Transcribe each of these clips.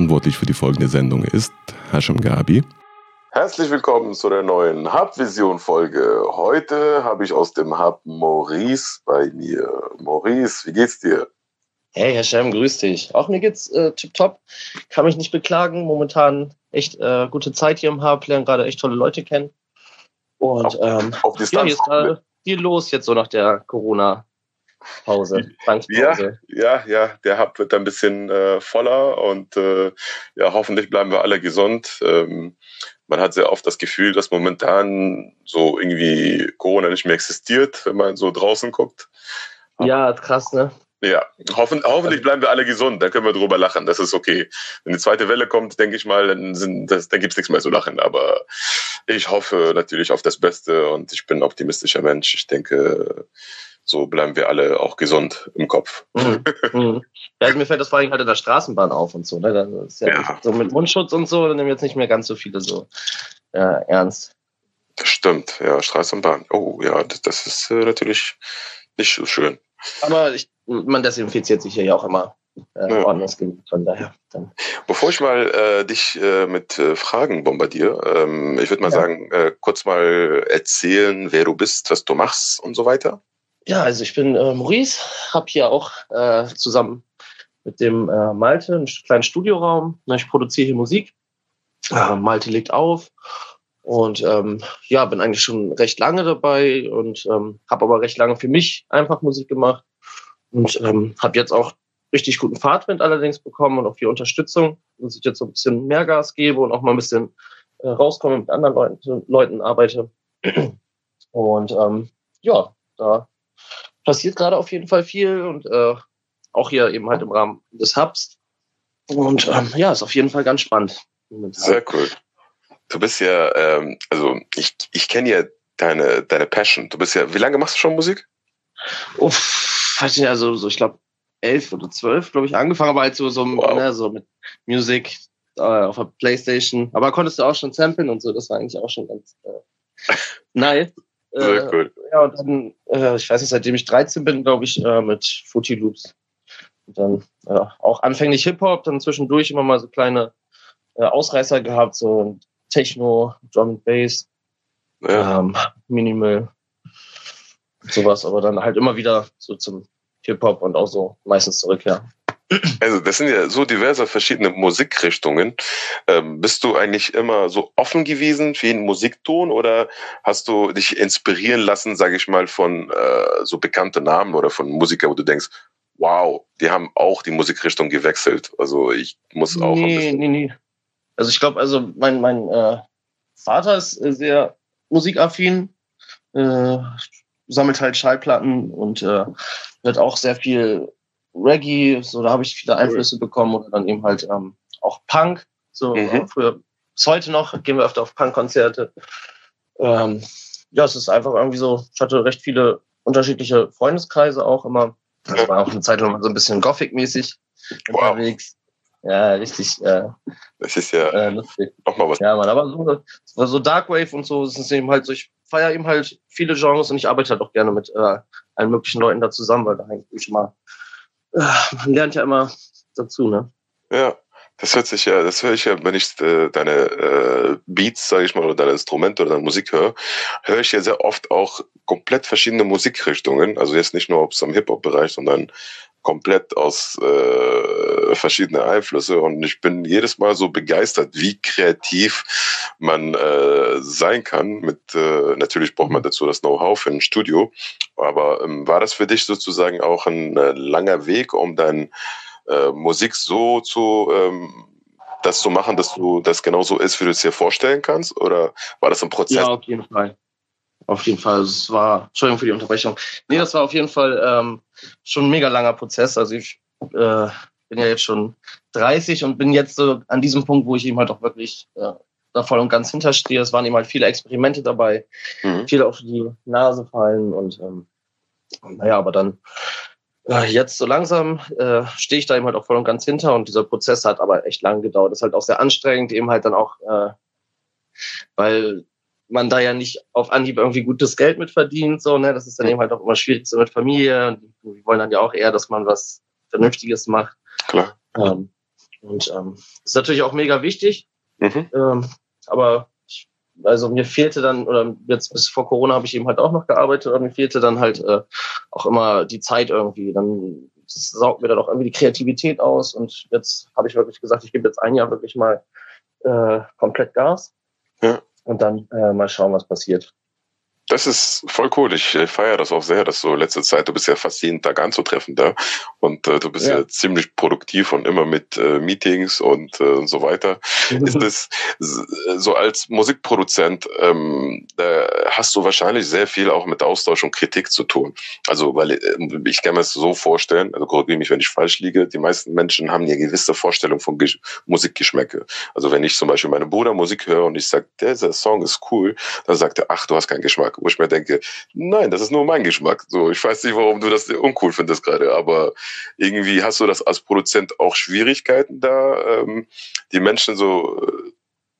verantwortlich für die folgende Sendung ist Hashem Gabi. Herzlich willkommen zu der neuen Hub-Vision-Folge. Heute habe ich aus dem Hub Maurice bei mir. Maurice, wie geht's dir? Hey, Herr Schem, grüß dich. Auch mir geht's äh, tipptopp. Kann mich nicht beklagen. Momentan echt äh, gute Zeit hier im Hub, lernen gerade echt tolle Leute kennen. Und auf, ähm, auf Distanz ja, hier ist gerade viel los jetzt so nach der Corona Pause, Ja, ja, ja, der Hub wird ein bisschen äh, voller und äh, ja, hoffentlich bleiben wir alle gesund. Ähm, man hat sehr oft das Gefühl, dass momentan so irgendwie Corona nicht mehr existiert, wenn man so draußen guckt. Ja, krass, ne? Ja, hoffen, hoffentlich bleiben wir alle gesund, dann können wir drüber lachen, das ist okay. Wenn die zweite Welle kommt, denke ich mal, dann, sind das, dann gibt's nichts mehr zu lachen. Aber ich hoffe natürlich auf das Beste und ich bin ein optimistischer Mensch. Ich denke, so bleiben wir alle auch gesund im Kopf. Mhm. Mhm. Ja, also mir fällt das vor allem halt in der Straßenbahn auf und so. Ne? Das ist ja, ja. So mit Mundschutz und so, dann nehmen jetzt nicht mehr ganz so viele so ja, ernst. Das stimmt, ja, Straßenbahn. Oh ja, das, das ist äh, natürlich nicht so schön. Aber ich, man desinfiziert sich ja auch immer äh, ja. ordentlich. Von daher. Dann. Bevor ich mal äh, dich äh, mit äh, Fragen bombardiere, ähm, ich würde mal ja. sagen, äh, kurz mal erzählen, wer du bist, was du machst und so weiter. Ja, also ich bin äh, Maurice, habe hier auch äh, zusammen mit dem äh, Malte einen kleinen Studioraum. Ich produziere hier Musik. Äh, Malte legt auf und ähm, ja, bin eigentlich schon recht lange dabei und ähm, habe aber recht lange für mich einfach Musik gemacht und ähm, habe jetzt auch richtig guten Fahrtwind allerdings bekommen und auch viel Unterstützung, dass ich jetzt so ein bisschen mehr Gas gebe und auch mal ein bisschen äh, rauskomme mit anderen Leuten, Leuten arbeite. Und ähm, ja, da passiert gerade auf jeden Fall viel und äh, auch hier eben halt im Rahmen des Hubs. Und ähm, ja, ist auf jeden Fall ganz spannend. Sehr cool. Du bist ja, ähm, also ich, ich kenne ja deine, deine Passion. Du bist ja, wie lange machst du schon Musik? Uff, weiß nicht, also so, ich glaube, elf oder zwölf, glaube ich, angefangen, aber halt so, so, wow. ne, so mit Musik äh, auf der Playstation. Aber konntest du auch schon samplen und so, das war eigentlich auch schon ganz äh, nice. Sehr äh, cool. Ja, und dann, äh, ich weiß nicht, seitdem ich 13 bin, glaube ich, äh, mit Footy Loops. Und dann äh, auch anfänglich Hip-Hop, dann zwischendurch immer mal so kleine äh, Ausreißer gehabt, so Techno, Drum and Bass, ja. ähm, Minimal, sowas, aber dann halt immer wieder so zum Hip-Hop und auch so meistens zurück, ja. Also das sind ja so diverse verschiedene Musikrichtungen. Ähm, bist du eigentlich immer so offen gewesen für einen Musikton oder hast du dich inspirieren lassen, sage ich mal, von äh, so bekannten Namen oder von Musikern, wo du denkst, wow, die haben auch die Musikrichtung gewechselt. Also ich muss auch. Nee, nee, nee. Also ich glaube, also mein, mein äh, Vater ist sehr musikaffin, äh, sammelt halt Schallplatten und äh, wird auch sehr viel Reggae, so da habe ich viele Einflüsse cool. bekommen oder dann eben halt ähm, auch Punk. So mhm. früher, bis heute noch gehen wir öfter auf Punk-Konzerte. Ähm, ja, es ist einfach irgendwie so, ich hatte recht viele unterschiedliche Freundeskreise auch immer. Das war auch eine Zeit lang so ein bisschen Gothic-mäßig wow. unterwegs. Ja, richtig. Äh, das ist ja äh, lustig. nochmal was. Ja, man, aber so, so Darkwave und so, das ist eben halt so, ich feiere eben halt viele Genres und ich arbeite halt auch gerne mit äh, allen möglichen Leuten da zusammen, weil da eigentlich schon mal man lernt ja immer dazu, ne? Ja, das hört sich ja, das höre ich ja, wenn ich äh, deine äh, Beats, sage ich mal, oder deine Instrumente oder deine Musik höre, höre ich ja sehr oft auch komplett verschiedene Musikrichtungen. Also jetzt nicht nur aus dem Hip-Hop-Bereich, sondern komplett aus äh, verschiedenen Einflüsse und ich bin jedes Mal so begeistert, wie kreativ man äh, sein kann. Mit äh, natürlich braucht man dazu das Know-how für ein Studio, aber ähm, war das für dich sozusagen auch ein äh, langer Weg, um dein äh, Musik so zu ähm, das zu machen, dass du das genauso ist, wie du es dir vorstellen kannst? Oder war das ein Prozess? Ja, auf jeden Fall. Auf jeden Fall. Es war, Entschuldigung für die Unterbrechung. Nee, das war auf jeden Fall ähm, schon ein mega langer Prozess. Also ich äh, bin ja jetzt schon 30 und bin jetzt so an diesem Punkt, wo ich eben halt auch wirklich äh, da voll und ganz hinterstehe. Es waren eben halt viele Experimente dabei, mhm. viele auf die Nase fallen und ähm, naja, aber dann äh, jetzt so langsam äh, stehe ich da eben halt auch voll und ganz hinter und dieser Prozess hat aber echt lang gedauert. Das ist halt auch sehr anstrengend, eben halt dann auch, äh, weil man da ja nicht auf Anhieb irgendwie gutes Geld mit verdient, so, ne, das ist dann eben halt auch immer schwierig so mit Familie und die wollen dann ja auch eher, dass man was Vernünftiges macht. Klar. Ähm, Und ähm, ist natürlich auch mega wichtig. Mhm. Ähm, aber ich, also mir fehlte dann, oder jetzt bis vor Corona habe ich eben halt auch noch gearbeitet, aber mir fehlte dann halt äh, auch immer die Zeit irgendwie. Dann saugt mir dann auch irgendwie die Kreativität aus. Und jetzt habe ich wirklich gesagt, ich gebe jetzt ein Jahr wirklich mal äh, komplett Gas. Ja. Und dann äh, mal schauen, was passiert. Das ist voll cool. Ich feiere das auch sehr, dass du letzte Zeit, du bist ja fast jeden Tag anzutreffen da und äh, du bist ja. ja. ziemlich produktiv und immer mit äh, Meetings und, äh, und so weiter. Ist das so als Musikproduzent, ähm, da hast du wahrscheinlich sehr viel auch mit Austausch und Kritik zu tun. Also, weil äh, ich kann mir das so vorstellen, also korrigiere mich, wenn ich falsch liege, die meisten Menschen haben ja gewisse Vorstellung von Gesch Musikgeschmäcke. Also wenn ich zum Beispiel meinem Bruder Musik höre und ich sage, dieser Song ist cool, dann sagt er, ach, du hast keinen Geschmack wo ich mir denke, nein, das ist nur mein Geschmack. So, ich weiß nicht, warum du das uncool findest gerade, aber irgendwie hast du das als Produzent auch Schwierigkeiten da, ähm, die Menschen so äh,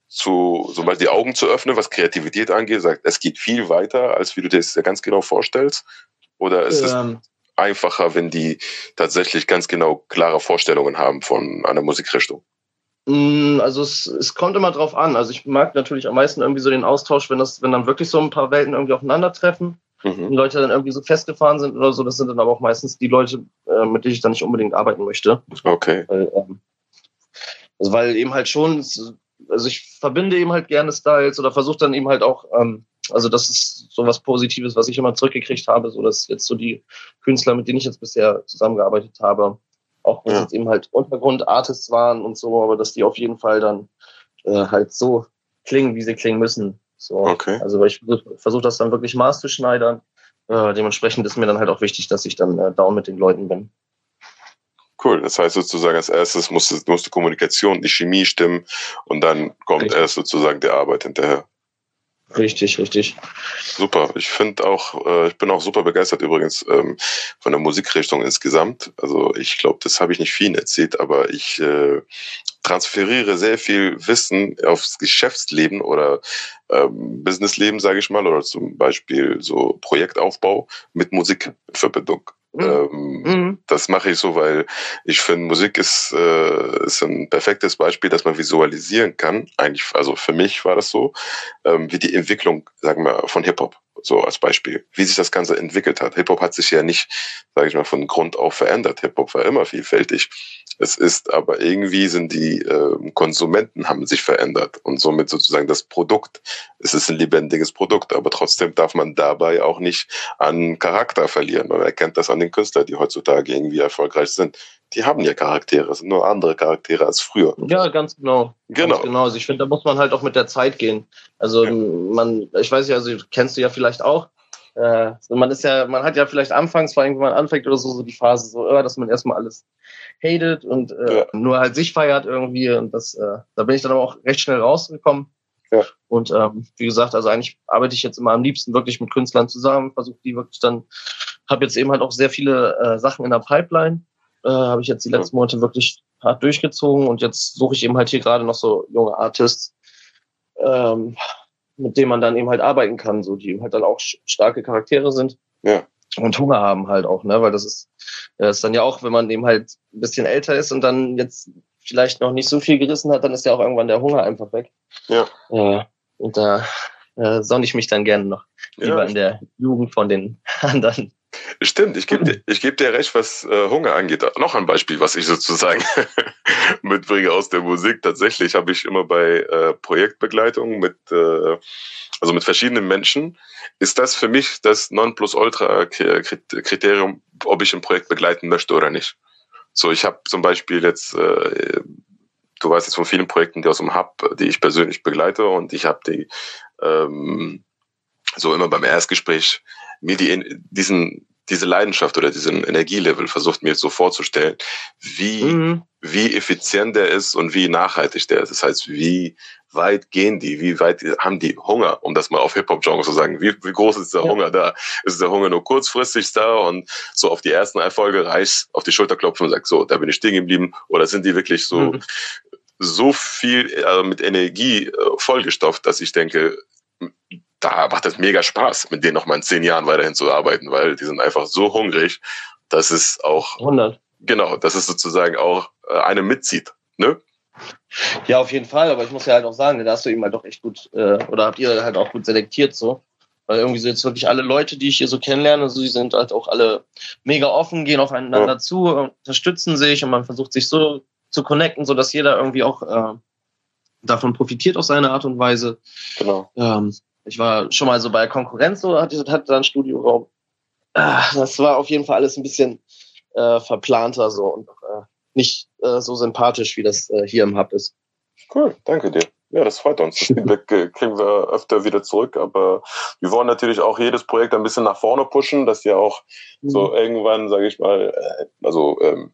zu, so mal die Augen zu öffnen, was Kreativität angeht, sagt, es geht viel weiter, als wie du dir das ganz genau vorstellst? Oder ist ähm. es einfacher, wenn die tatsächlich ganz genau klare Vorstellungen haben von einer Musikrichtung? Mm, also es, es kommt immer drauf an. Also ich mag natürlich am meisten irgendwie so den Austausch, wenn das, wenn dann wirklich so ein paar Welten irgendwie aufeinandertreffen. Mhm. Die Leute dann irgendwie so festgefahren sind oder so, das sind dann aber auch meistens die Leute, äh, mit denen ich dann nicht unbedingt arbeiten möchte. Okay. Weil, ähm, also weil eben halt schon, also ich verbinde eben halt gerne Styles oder versuche dann eben halt auch, ähm, also das ist so was Positives, was ich immer zurückgekriegt habe, so dass jetzt so die Künstler, mit denen ich jetzt bisher zusammengearbeitet habe, auch wenn ja. es eben halt Untergrundartists waren und so, aber dass die auf jeden Fall dann äh, halt so klingen, wie sie klingen müssen. So. Okay. Also weil ich versuche versuch das dann wirklich maßzuschneidern. Äh, dementsprechend ist mir dann halt auch wichtig, dass ich dann äh, down mit den Leuten bin. Cool. Das heißt sozusagen, als erstes muss, muss die Kommunikation, die Chemie stimmen und dann kommt Richtig. erst sozusagen die Arbeit hinterher. Richtig, richtig. Super. Ich finde auch, äh, ich bin auch super begeistert übrigens ähm, von der Musikrichtung insgesamt. Also ich glaube, das habe ich nicht vielen erzählt, aber ich äh, transferiere sehr viel Wissen aufs Geschäftsleben oder ähm, Businessleben, sage ich mal, oder zum Beispiel so Projektaufbau mit Musikverbindung. Mhm. Ähm, mhm. Das mache ich so, weil ich finde, Musik ist, äh, ist ein perfektes Beispiel, dass man visualisieren kann. Eigentlich, also für mich war das so, ähm, wie die Entwicklung, sagen wir, von Hip-Hop, so als Beispiel, wie sich das Ganze entwickelt hat. Hip-Hop hat sich ja nicht, sage ich mal, von Grund auf verändert. Hip-Hop war immer vielfältig. Es ist aber irgendwie sind die äh, Konsumenten haben sich verändert und somit sozusagen das Produkt. Es ist ein lebendiges Produkt, aber trotzdem darf man dabei auch nicht an Charakter verlieren. Man erkennt das an den Künstlern, die heutzutage irgendwie erfolgreich sind. Die haben ja Charaktere, sind nur andere Charaktere als früher. Ja, ganz genau. Genau. Ganz genau. Also ich finde, da muss man halt auch mit der Zeit gehen. Also ja. man, ich weiß ja, also kennst du ja vielleicht auch. Äh, man ist ja, man hat ja vielleicht anfangs, vor allem wenn man anfängt oder so, so die Phase so, äh, dass man erstmal alles hatet und äh, ja. nur halt sich feiert irgendwie. Und das, äh, da bin ich dann aber auch recht schnell rausgekommen. Ja. Und ähm, wie gesagt, also eigentlich arbeite ich jetzt immer am liebsten wirklich mit Künstlern zusammen, versuche die wirklich dann, habe jetzt eben halt auch sehr viele äh, Sachen in der Pipeline, äh, habe ich jetzt die letzten Monate wirklich hart durchgezogen und jetzt suche ich eben halt hier gerade noch so junge Artists, ähm, mit denen man dann eben halt arbeiten kann, so die halt dann auch starke Charaktere sind. Ja und Hunger haben halt auch, ne? Weil das ist, das ist dann ja auch, wenn man eben halt ein bisschen älter ist und dann jetzt vielleicht noch nicht so viel gerissen hat, dann ist ja auch irgendwann der Hunger einfach weg. Ja. ja und da äh, sonne ich mich dann gerne noch lieber ja. in der Jugend von den anderen. Stimmt, ich gebe dir, ich geb dir recht, was äh, Hunger angeht. Noch ein Beispiel, was ich sozusagen mitbringe aus der Musik. Tatsächlich habe ich immer bei äh, Projektbegleitung mit, äh, also mit verschiedenen Menschen, ist das für mich das Nonplusultra-Kriterium, ob ich ein Projekt begleiten möchte oder nicht. So, ich habe zum Beispiel jetzt, äh, du weißt jetzt von vielen Projekten, die aus dem Hub, die ich persönlich begleite und ich habe die ähm, so immer beim Erstgespräch mir die, diesen, diese Leidenschaft oder diesen Energielevel versucht mir jetzt so vorzustellen, wie, mhm. wie effizient der ist und wie nachhaltig der ist. Das heißt, wie weit gehen die? Wie weit haben die Hunger, um das mal auf Hip-Hop-Genre zu sagen? Wie, wie groß ist der ja. Hunger da? Ist der Hunger nur kurzfristig da und so auf die ersten Erfolge reicht, auf die Schulter klopfen und sagt, so, da bin ich stehen geblieben? Oder sind die wirklich so, mhm. so viel äh, mit Energie äh, vollgestopft, dass ich denke, da macht es mega Spaß, mit denen noch mal in zehn Jahren weiterhin zu arbeiten, weil die sind einfach so hungrig, dass es auch 100. Genau, dass es sozusagen auch äh, eine mitzieht ne? Ja, auf jeden Fall, aber ich muss ja halt auch sagen, da hast du eben halt doch echt gut, äh, oder habt ihr halt auch gut selektiert so. Weil irgendwie so jetzt wirklich alle Leute, die ich hier so kennenlerne, so, die sind halt auch alle mega offen, gehen aufeinander ja. zu, unterstützen sich und man versucht sich so zu connecten, so dass jeder irgendwie auch äh, davon profitiert auf seine Art und Weise. Genau. Ähm, ich war schon mal so bei Konkurrenz, so hatte, hatte da ein Studioraum. Ah, das war auf jeden Fall alles ein bisschen äh, verplanter so und äh, nicht äh, so sympathisch, wie das äh, hier im Hub ist. Cool, danke dir. Ja, das freut uns. Das Feedback äh, kriegen wir öfter wieder zurück, aber wir wollen natürlich auch jedes Projekt ein bisschen nach vorne pushen, dass ja auch mhm. so irgendwann, sage ich mal, äh, also ähm,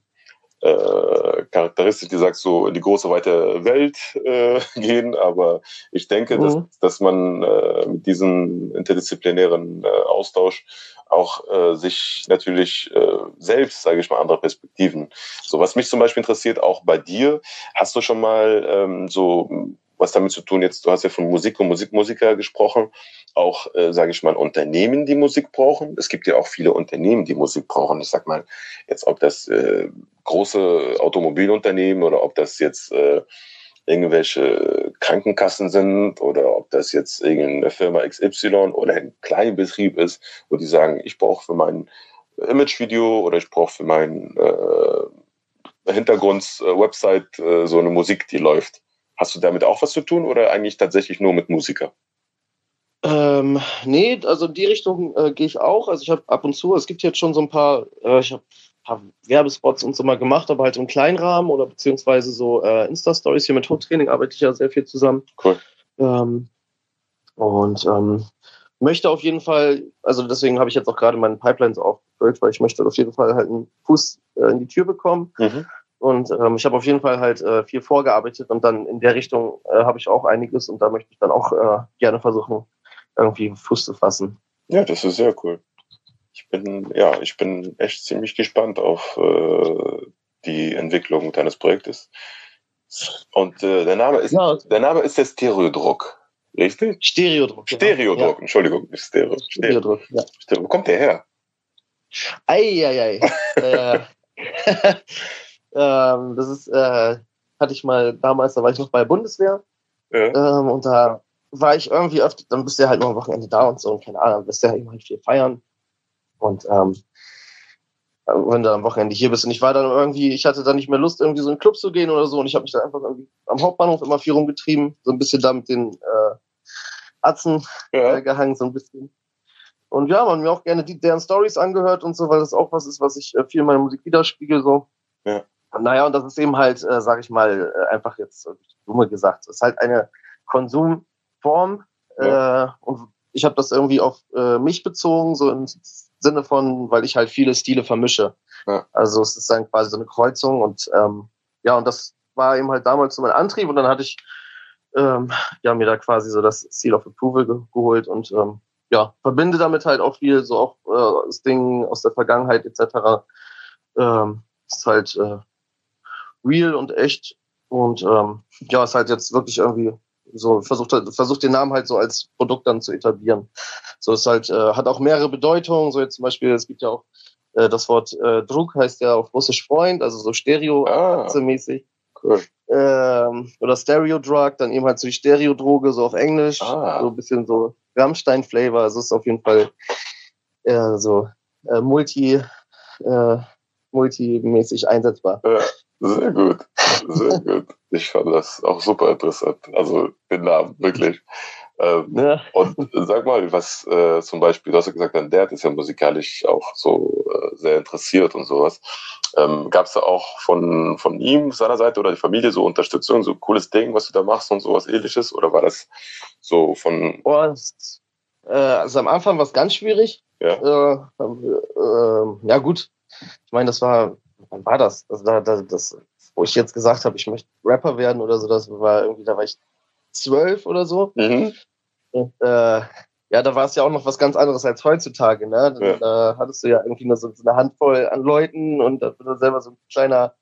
äh, Charakteristik, die sagt so in die große weite Welt äh, gehen, aber ich denke, mhm. dass, dass man äh, mit diesem interdisziplinären äh, Austausch auch äh, sich natürlich äh, selbst, sage ich mal, andere Perspektiven. So was mich zum Beispiel interessiert, auch bei dir, hast du schon mal ähm, so was damit zu tun, jetzt, du hast ja von Musik und Musikmusiker gesprochen, auch, äh, sage ich mal, Unternehmen, die Musik brauchen. Es gibt ja auch viele Unternehmen, die Musik brauchen. Ich sag mal, jetzt ob das äh, große Automobilunternehmen oder ob das jetzt äh, irgendwelche Krankenkassen sind oder ob das jetzt irgendeine Firma XY oder ein Kleinbetrieb ist, wo die sagen, ich brauche für mein Imagevideo oder ich brauche für mein äh, Hintergrund-Website äh, äh, so eine Musik, die läuft. Hast du damit auch was zu tun oder eigentlich tatsächlich nur mit Musiker? Ähm, nee, also in die Richtung äh, gehe ich auch. Also ich habe ab und zu, es gibt jetzt schon so ein paar, äh, ich habe ein paar Werbespots und so mal gemacht, aber halt im Kleinrahmen oder beziehungsweise so äh, Insta-Stories. Hier mit Hochtraining arbeite ich ja sehr viel zusammen. Cool. Ähm, und ähm, möchte auf jeden Fall, also deswegen habe ich jetzt auch gerade meine Pipelines aufgefüllt, weil ich möchte auf jeden Fall halt einen Fuß äh, in die Tür bekommen. Mhm. Und ähm, ich habe auf jeden Fall halt äh, viel vorgearbeitet und dann in der Richtung äh, habe ich auch einiges und da möchte ich dann auch äh, gerne versuchen, irgendwie Fuß zu fassen. Ja, das ist sehr cool. Ich bin, ja, ich bin echt ziemlich gespannt auf äh, die Entwicklung deines Projektes. Und äh, der Name ist ja. der Name ist der Stereodruck. Richtig? Stereodruck. Stereodruck, ja. Entschuldigung, Stereo. Stereodruck, ja. Wo kommt der her? Eieiei. äh, Ähm, das ist, äh, hatte ich mal damals, da war ich noch bei der Bundeswehr. Ja. Ähm, und da war ich irgendwie öfter, dann bist du ja halt nur am Wochenende da und so und keine Ahnung, dann bist du ja immer halt viel feiern. Und ähm, wenn du am Wochenende hier bist und ich war dann irgendwie, ich hatte dann nicht mehr Lust, irgendwie so in einen Club zu gehen oder so und ich habe mich dann einfach irgendwie am Hauptbahnhof immer viel rumgetrieben, so ein bisschen da mit den äh, Atzen ja. äh, gehangen, so ein bisschen. Und ja, man mir auch gerne die, deren Stories angehört und so, weil das auch was ist, was ich äh, viel in meiner Musik widerspiegel, so. Ja. Naja, und das ist eben halt, äh, sage ich mal, äh, einfach jetzt dumme gesagt, es ist halt eine Konsumform ja. äh, und ich habe das irgendwie auf äh, mich bezogen, so im Sinne von, weil ich halt viele Stile vermische. Ja. Also es ist dann quasi so eine Kreuzung und ähm, ja, und das war eben halt damals so mein Antrieb und dann hatte ich ähm, ja mir da quasi so das Seal of Approval ge geholt und ähm, ja, verbinde damit halt auch viel, so auch äh, das Ding aus der Vergangenheit etc. Ähm, ist halt äh, real und echt. Und ähm, ja, ist halt jetzt wirklich irgendwie so versucht versucht den Namen halt so als Produkt dann zu etablieren. So ist halt äh, hat auch mehrere Bedeutungen. So jetzt zum Beispiel es gibt ja auch äh, das Wort äh, Druck heißt ja auf Russisch Freund, also so Stereo ah, mäßig. Cool. Ähm, oder Stereo Drug, dann eben halt so die Stereo Droge so auf Englisch, ah. so ein bisschen so Rammstein Flavor. Also ist auf jeden Fall äh, so äh, multi äh, multimäßig einsetzbar. Ja, sehr gut. Sehr gut. Ich fand das auch super interessant. Also den Namen, wirklich. Ähm, ja. Und sag mal, was äh, zum Beispiel, du hast ja gesagt, dein Dad ist ja musikalisch auch so äh, sehr interessiert und sowas. Ähm, Gab es da auch von, von ihm, seiner Seite oder die Familie so Unterstützung, so cooles Ding, was du da machst und sowas ähnliches? Oder war das so von. Oh, äh, also am Anfang war es ganz schwierig. Ja. Äh, äh, ja, gut. Ich meine, das war, wann war das? Also da, da, das, wo ich jetzt gesagt habe, ich möchte Rapper werden oder so, das war irgendwie, da war ich zwölf oder so. Mhm. Und, äh, ja, da war es ja auch noch was ganz anderes als heutzutage, ne? Da, ja. da hattest du ja irgendwie nur so, so, eine Handvoll an Leuten und da du selber so ein kleiner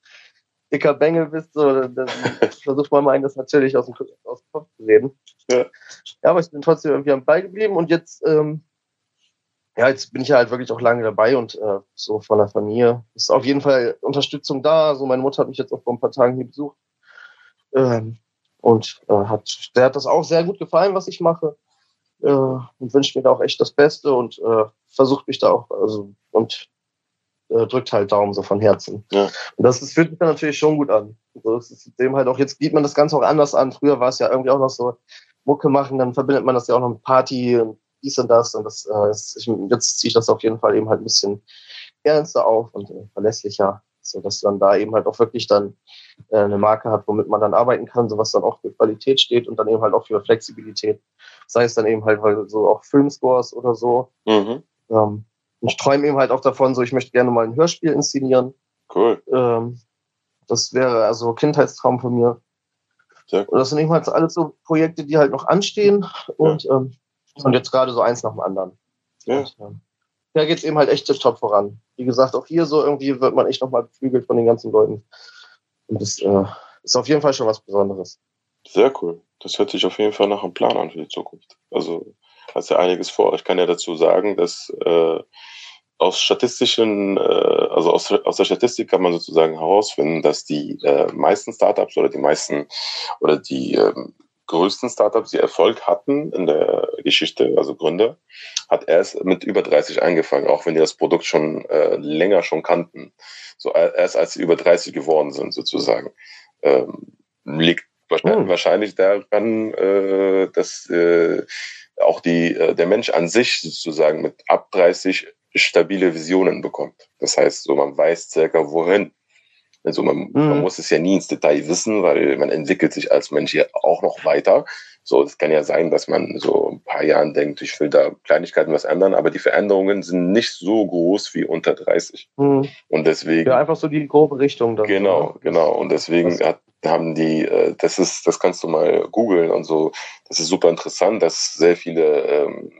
dicker Bengel bist, so, dann versucht man mal das natürlich aus dem, aus dem Kopf zu reden. Ja. ja, aber ich bin trotzdem irgendwie am Ball geblieben und jetzt ähm, ja, jetzt bin ich ja halt wirklich auch lange dabei und äh, so von der Familie ist auf jeden Fall Unterstützung da. So, meine Mutter hat mich jetzt auch vor ein paar Tagen hier besucht. Ähm, und äh, hat, der hat das auch sehr gut gefallen, was ich mache. Äh, und wünscht mir da auch echt das Beste und äh, versucht mich da auch, also und äh, drückt halt Daumen so von Herzen. Ja. Und das, das fühlt sich dann natürlich schon gut an. Also das ist dem halt auch, jetzt geht man das Ganze auch anders an. Früher war es ja irgendwie auch noch so Mucke machen, dann verbindet man das ja auch noch mit Party und dies und das. Und das, äh, ich, jetzt ziehe ich das auf jeden Fall eben halt ein bisschen ernster auf und äh, verlässlicher, so dass man da eben halt auch wirklich dann äh, eine Marke hat, womit man dann arbeiten kann, so was dann auch für Qualität steht und dann eben halt auch für Flexibilität. Sei es dann eben halt weil so auch Filmscores oder so. Mhm. Ähm, ich träume eben halt auch davon, so ich möchte gerne mal ein Hörspiel inszenieren. Cool. Ähm, das wäre also Kindheitstraum von mir. Sehr cool. Und das sind eben halt alles so Projekte, die halt noch anstehen und, ja. ähm, und jetzt gerade so eins nach dem anderen. Ja. Und, ähm, da geht es eben halt echt top voran. Wie gesagt, auch hier so irgendwie wird man echt nochmal beflügelt von den ganzen Leuten. Und das äh, ist auf jeden Fall schon was Besonderes. Sehr cool. Das hört sich auf jeden Fall nach einem Plan an für die Zukunft. Also hast ja einiges vor. Ich kann ja dazu sagen, dass äh, aus statistischen, äh, also aus, aus der Statistik kann man sozusagen herausfinden, dass die äh, meisten Startups oder die meisten oder die äh, größten Startups, die Erfolg hatten in der Geschichte, also Gründer, hat erst mit über 30 angefangen, auch wenn die das Produkt schon äh, länger schon kannten. So erst als sie über 30 geworden sind, sozusagen. Ähm, liegt wahrscheinlich, oh. wahrscheinlich daran, äh, dass äh, auch die, äh, der Mensch an sich sozusagen mit ab 30 stabile Visionen bekommt. Das heißt, so man weiß circa wohin. Also man, mhm. man muss es ja nie ins Detail wissen, weil man entwickelt sich als Mensch hier auch noch weiter. So, es kann ja sein, dass man so ein paar Jahren denkt, ich will da Kleinigkeiten was ändern, aber die Veränderungen sind nicht so groß wie unter 30. Mhm. Und deswegen. Ja, einfach so die grobe Richtung. Dann, genau, genau. Und deswegen hat, haben die, äh, das ist, das kannst du mal googeln und so. Das ist super interessant, dass sehr viele ähm,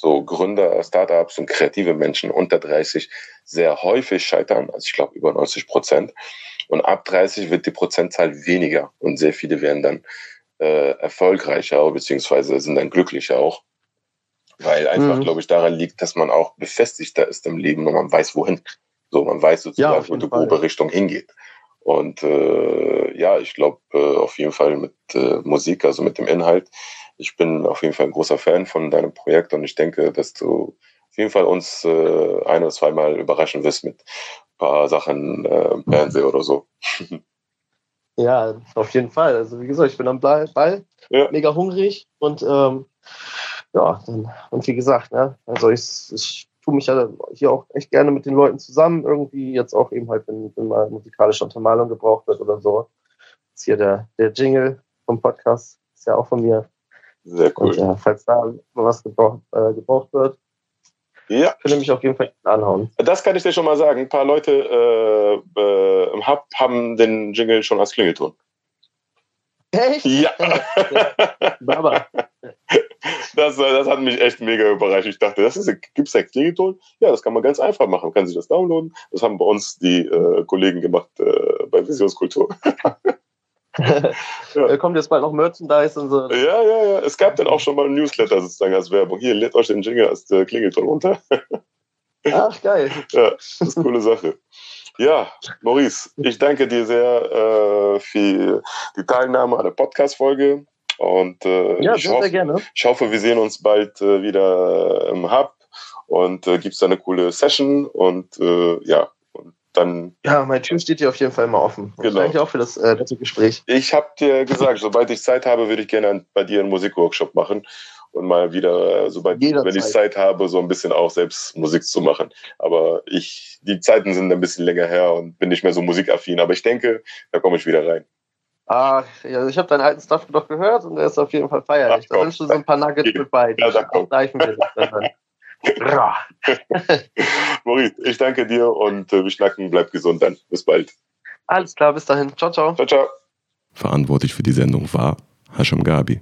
so Gründer, Startups und kreative Menschen unter 30 sehr häufig scheitern, also ich glaube über 90 Prozent. Und ab 30 wird die Prozentzahl weniger und sehr viele werden dann äh, erfolgreicher beziehungsweise sind dann glücklicher auch. Weil einfach, mhm. glaube ich, daran liegt, dass man auch befestigter ist im Leben und man weiß, wohin. So, man weiß sozusagen, ja, wo die grobe Richtung hingeht. Und äh, ja, ich glaube äh, auf jeden Fall mit äh, Musik, also mit dem Inhalt, ich bin auf jeden Fall ein großer Fan von deinem Projekt und ich denke, dass du auf jeden Fall uns äh, ein oder zweimal überraschen wirst mit ein paar Sachen äh, im Fernsehen oder so. Ja, auf jeden Fall. Also wie gesagt, ich bin am Ball, ja. mega hungrig und ähm, ja, dann, und wie gesagt, ne, also ich, ich tue mich ja hier auch echt gerne mit den Leuten zusammen, irgendwie jetzt auch eben halt, wenn, wenn mal musikalische Untermalung gebraucht wird oder so. Jetzt hier der, der Jingle vom Podcast ist ja auch von mir. Sehr cool. Und, ja, falls da mal was gebraucht, äh, gebraucht wird, ja. Könnte mich auf jeden Fall anhauen. Das kann ich dir schon mal sagen. Ein paar Leute äh, äh, im Hub haben den Jingle schon als Klingelton. Echt? Ja. Baba. Das, das hat mich echt mega überrascht. Ich dachte, das ist, gibt's da Klingelton? Ja, das kann man ganz einfach machen. Man kann sich das downloaden. Das haben bei uns die äh, Kollegen gemacht äh, bei Visionskultur. ja. Kommt jetzt bald noch Merchandise und so. Ja, ja, ja. Es gab dann auch schon mal ein Newsletter sozusagen als Werbung. Hier, lädt euch den Jingle als äh, Klingelton runter. Ach, geil. Ja, das ist eine coole Sache. Ja, Maurice, ich danke dir sehr äh, für die Teilnahme an der Podcast-Folge. Und äh, ja, ich, sehr, hoffe, sehr ich hoffe, wir sehen uns bald äh, wieder im Hub und äh, gibt es da eine coole Session. Und äh, ja, dann. Ja, meine Tür steht dir auf jeden Fall immer offen. Genau. Danke auch für das äh, nette Gespräch. Ich habe dir gesagt, sobald ich Zeit habe, würde ich gerne bei dir einen Musikworkshop machen und mal wieder, äh, sobald Jederzeit. wenn ich Zeit habe, so ein bisschen auch selbst Musik zu machen. Aber ich, die Zeiten sind ein bisschen länger her und bin nicht mehr so musikaffin. Aber ich denke, da komme ich wieder rein. Ah, ja, ich habe deinen alten Stuff doch gehört und der ist auf jeden Fall feierlich. Ach, da wünschst du so ein paar Nuggets mit bei. Ja, da kommt. Maurice, ich danke dir und äh, wir schnacken. Bleib gesund dann. Bis bald. Alles klar, bis dahin. Ciao, ciao. Ciao, ciao. Verantwortlich für die Sendung war Hashim Gabi.